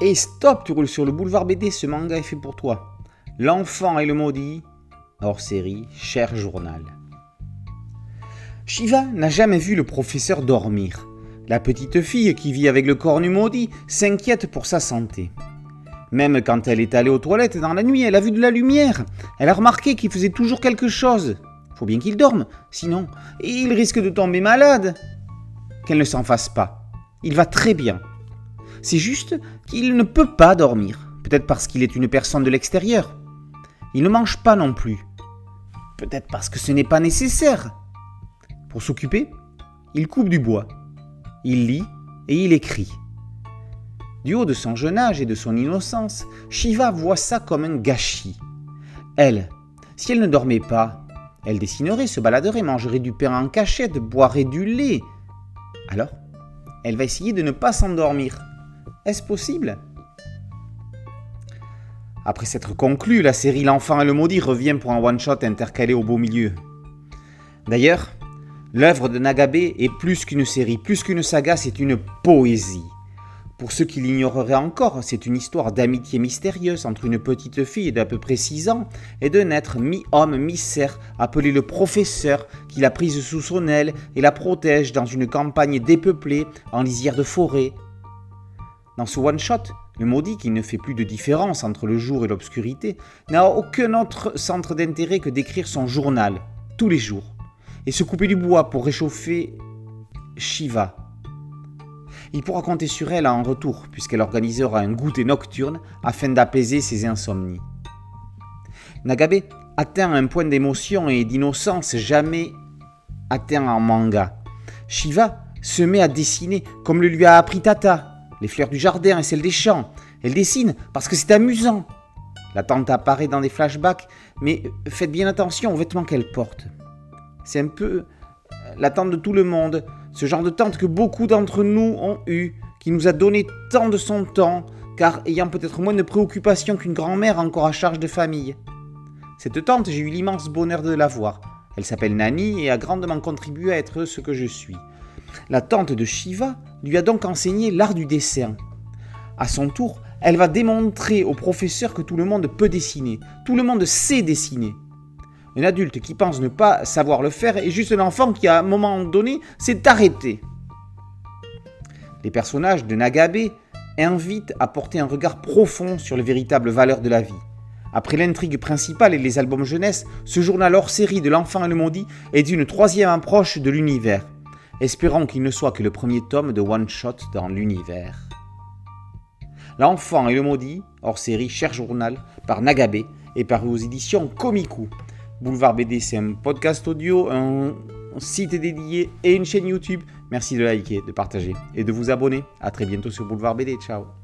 Et stop, tu roules sur le boulevard BD, ce manga est fait pour toi. L'enfant et le maudit, hors série, cher journal. Shiva n'a jamais vu le professeur dormir. La petite fille qui vit avec le cornu maudit s'inquiète pour sa santé. Même quand elle est allée aux toilettes dans la nuit, elle a vu de la lumière. Elle a remarqué qu'il faisait toujours quelque chose. Faut bien qu'il dorme, sinon il risque de tomber malade. Qu'elle ne s'en fasse pas. Il va très bien. C'est juste qu'il ne peut pas dormir. Peut-être parce qu'il est une personne de l'extérieur. Il ne mange pas non plus. Peut-être parce que ce n'est pas nécessaire. Pour s'occuper, il coupe du bois. Il lit et il écrit. Du haut de son jeune âge et de son innocence, Shiva voit ça comme un gâchis. Elle, si elle ne dormait pas, elle dessinerait, se baladerait, mangerait du pain en cachette, boirait du lait. Alors, elle va essayer de ne pas s'endormir. Est-ce possible? Après s'être conclue, la série L'enfant et le maudit revient pour un one-shot intercalé au beau milieu. D'ailleurs, l'œuvre de Nagabe est plus qu'une série, plus qu'une saga, c'est une poésie. Pour ceux qui l'ignoreraient encore, c'est une histoire d'amitié mystérieuse entre une petite fille d'à peu près 6 ans et d'un être mi-homme, mi-cerf appelé le professeur qui l'a prise sous son aile et la protège dans une campagne dépeuplée en lisière de forêt. Dans ce one-shot, le maudit, qui ne fait plus de différence entre le jour et l'obscurité, n'a aucun autre centre d'intérêt que d'écrire son journal, tous les jours, et se couper du bois pour réchauffer Shiva, il pourra compter sur elle en retour, puisqu'elle organisera un goûter nocturne afin d'apaiser ses insomnies. Nagabe atteint un point d'émotion et d'innocence jamais atteint en manga. Shiva se met à dessiner comme le lui a appris Tata, les fleurs du jardin et celles des champs. Elle dessine parce que c'est amusant. La tante apparaît dans des flashbacks, mais faites bien attention aux vêtements qu'elle porte. C'est un peu la tante de tout le monde, ce genre de tante que beaucoup d'entre nous ont eu, qui nous a donné tant de son temps, car ayant peut-être moins de préoccupations qu'une grand-mère encore à charge de famille. Cette tante, j'ai eu l'immense bonheur de la voir. Elle s'appelle Nani et a grandement contribué à être ce que je suis. La tante de Shiva lui a donc enseigné l'art du dessin. À son tour, elle va démontrer au professeur que tout le monde peut dessiner, tout le monde sait dessiner. Un adulte qui pense ne pas savoir le faire est juste un enfant qui, à un moment donné, s'est arrêté. Les personnages de Nagabe invitent à porter un regard profond sur les véritables valeurs de la vie. Après l'intrigue principale et les albums jeunesse, ce journal hors série de l'enfant et le maudit est une troisième approche de l'univers. Espérons qu'il ne soit que le premier tome de One Shot dans l'univers. L'enfant et le maudit, hors série Cher Journal, par Nagabe, et paru aux éditions Komiku. Boulevard BD, c'est un podcast audio, un site dédié et une chaîne YouTube. Merci de liker, de partager et de vous abonner. A très bientôt sur Boulevard BD. Ciao